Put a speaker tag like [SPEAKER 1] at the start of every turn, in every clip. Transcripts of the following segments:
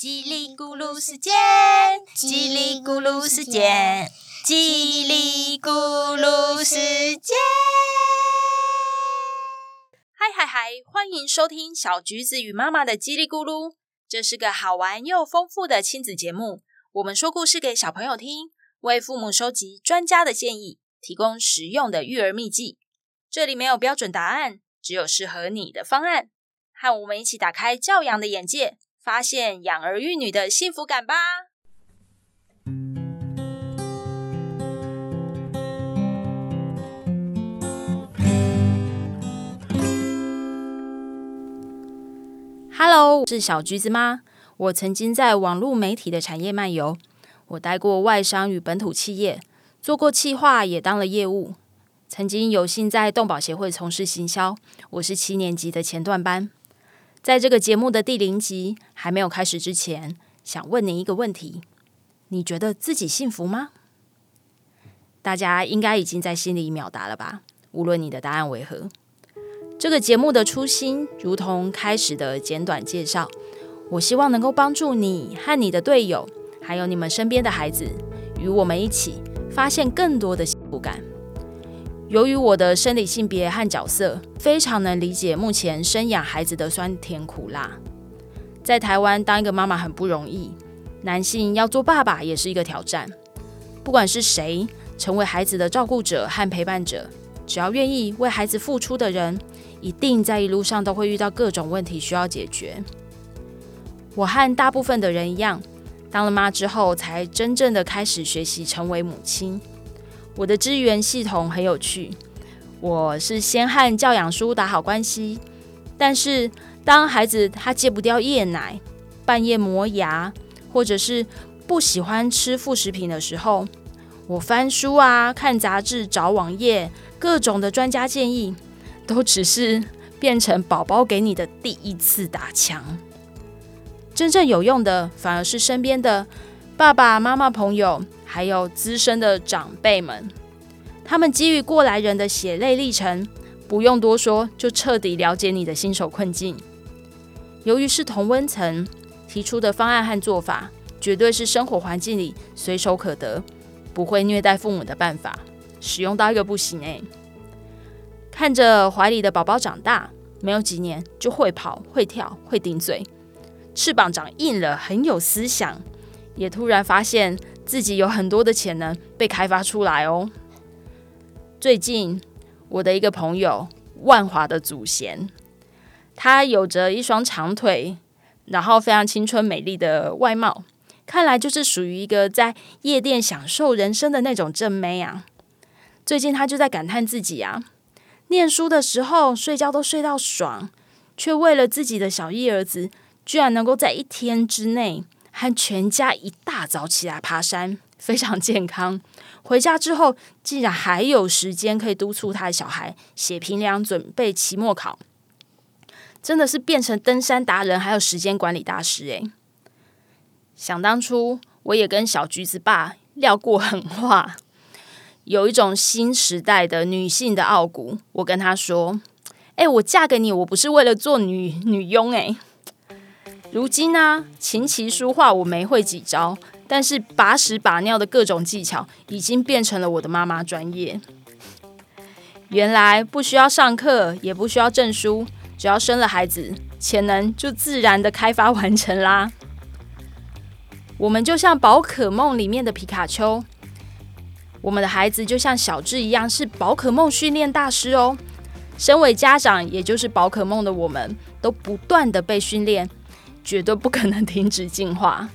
[SPEAKER 1] 叽里咕噜时间，叽里咕噜时间，叽里咕噜时间。嗨嗨嗨！欢迎收听小橘子与妈妈的叽里咕噜，这是个好玩又丰富的亲子节目。我们说故事给小朋友听，为父母收集专家的建议，提供实用的育儿秘籍。这里没有标准答案，只有适合你的方案。和我们一起打开教养的眼界，发现养儿育女的幸福感吧！Hello，是小橘子妈。我曾经在网络媒体的产业漫游，我待过外商与本土企业，做过企划，也当了业务。曾经有幸在动保协会从事行销，我是七年级的前段班。在这个节目的第零集还没有开始之前，想问您一个问题：你觉得自己幸福吗？大家应该已经在心里秒答了吧？无论你的答案为何，这个节目的初心如同开始的简短介绍，我希望能够帮助你和你的队友，还有你们身边的孩子，与我们一起发现更多的。由于我的生理性别和角色，非常能理解目前生养孩子的酸甜苦辣。在台湾当一个妈妈很不容易，男性要做爸爸也是一个挑战。不管是谁成为孩子的照顾者和陪伴者，只要愿意为孩子付出的人，一定在一路上都会遇到各种问题需要解决。我和大部分的人一样，当了妈之后，才真正的开始学习成为母亲。我的支援系统很有趣，我是先和教养书打好关系，但是当孩子他戒不掉夜奶、半夜磨牙，或者是不喜欢吃副食品的时候，我翻书啊、看杂志、找网页，各种的专家建议，都只是变成宝宝给你的第一次打枪。真正有用的，反而是身边的爸爸妈妈、朋友。还有资深的长辈们，他们基于过来人的血泪历程，不用多说，就彻底了解你的新手困境。由于是同温层，提出的方案和做法，绝对是生活环境里随手可得，不会虐待父母的办法，使用到一个不行诶。看着怀里的宝宝长大，没有几年就会跑、会跳、会顶嘴，翅膀长硬了，很有思想，也突然发现。自己有很多的潜能被开发出来哦。最近，我的一个朋友万华的祖贤，他有着一双长腿，然后非常青春美丽的外貌，看来就是属于一个在夜店享受人生的那种正妹啊。最近他就在感叹自己啊，念书的时候睡觉都睡到爽，却为了自己的小一儿子，居然能够在一天之内。和全家一大早起来爬山，非常健康。回家之后，竟然还有时间可以督促他的小孩写评量，准备期末考，真的是变成登山达人，还有时间管理大师诶。想当初，我也跟小橘子爸撂过狠话，有一种新时代的女性的傲骨。我跟他说：“哎，我嫁给你，我不是为了做女女佣哎。如今呢，琴棋书画我没会几招，但是把屎把尿的各种技巧已经变成了我的妈妈专业。原来不需要上课，也不需要证书，只要生了孩子，潜能就自然的开发完成啦。我们就像宝可梦里面的皮卡丘，我们的孩子就像小智一样，是宝可梦训练大师哦。身为家长，也就是宝可梦的我们，都不断的被训练。绝对不可能停止进化。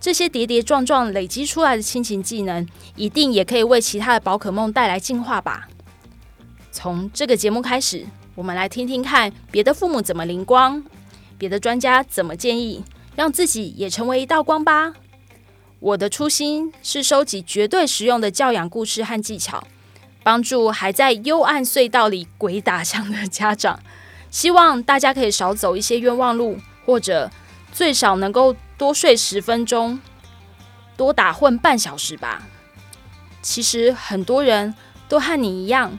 [SPEAKER 1] 这些跌跌撞撞累积出来的亲情技能，一定也可以为其他的宝可梦带来进化吧。从这个节目开始，我们来听听看别的父母怎么灵光，别的专家怎么建议，让自己也成为一道光吧。我的初心是收集绝对实用的教养故事和技巧，帮助还在幽暗隧道里鬼打墙的家长。希望大家可以少走一些冤枉路。或者最少能够多睡十分钟，多打混半小时吧。其实很多人都和你一样，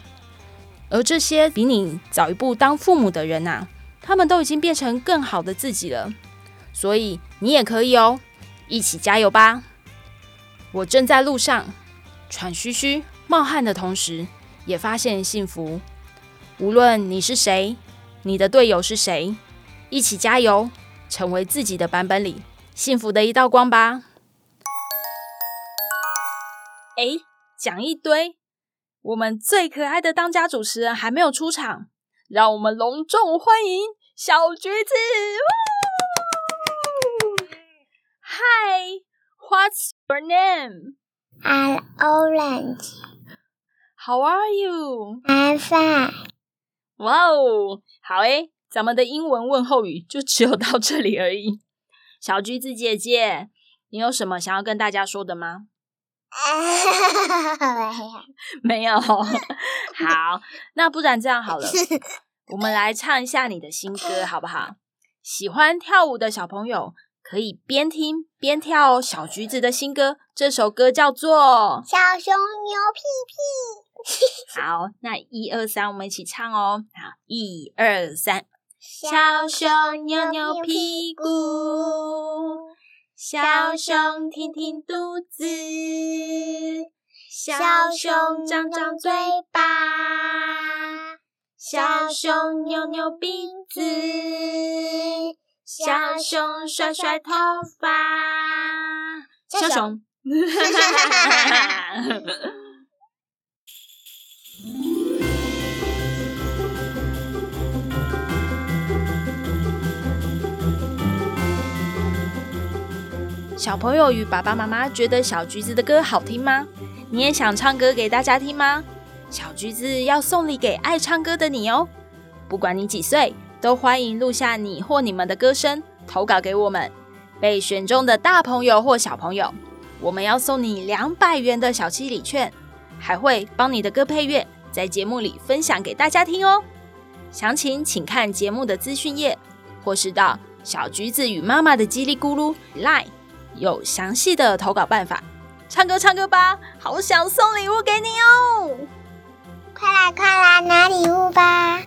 [SPEAKER 1] 而这些比你早一步当父母的人呐，他们都已经变成更好的自己了。所以你也可以哦，一起加油吧！我正在路上，喘吁吁、冒汗的同时，也发现幸福。无论你是谁，你的队友是谁，一起加油，成为自己的版本里幸福的一道光吧！哎，讲一堆，我们最可爱的当家主持人还没有出场，让我们隆重欢迎小橘子！Hi, what's your name?
[SPEAKER 2] I'm orange.
[SPEAKER 1] How are you?
[SPEAKER 2] I'm fine.
[SPEAKER 1] 哇哦，好诶，咱们的英文问候语就只有到这里而已。小橘子姐姐，你有什么想要跟大家说的吗？没有。好，那不然这样好了，我们来唱一下你的新歌好不好？喜欢跳舞的小朋友可以边听边跳哦小橘子的新歌，这首歌叫做《
[SPEAKER 2] 小熊牛屁屁》。
[SPEAKER 1] 好，那一二三，我们一起唱哦。好，一二三，
[SPEAKER 2] 小熊扭扭屁股。
[SPEAKER 1] 小熊挺挺肚子，小熊张张嘴巴，小熊扭扭鼻子，小熊甩甩头发，小熊。小朋友与爸爸妈妈觉得小橘子的歌好听吗？你也想唱歌给大家听吗？小橘子要送礼给爱唱歌的你哦！不管你几岁，都欢迎录下你或你们的歌声，投稿给我们。被选中的大朋友或小朋友，我们要送你两百元的小七礼券，还会帮你的歌配乐，在节目里分享给大家听哦。详情请看节目的资讯页，或是到小橘子与妈妈的叽里咕噜来。有详细的投稿办法。唱歌唱歌吧好想送礼物给你哦。快来快来拿礼物吧。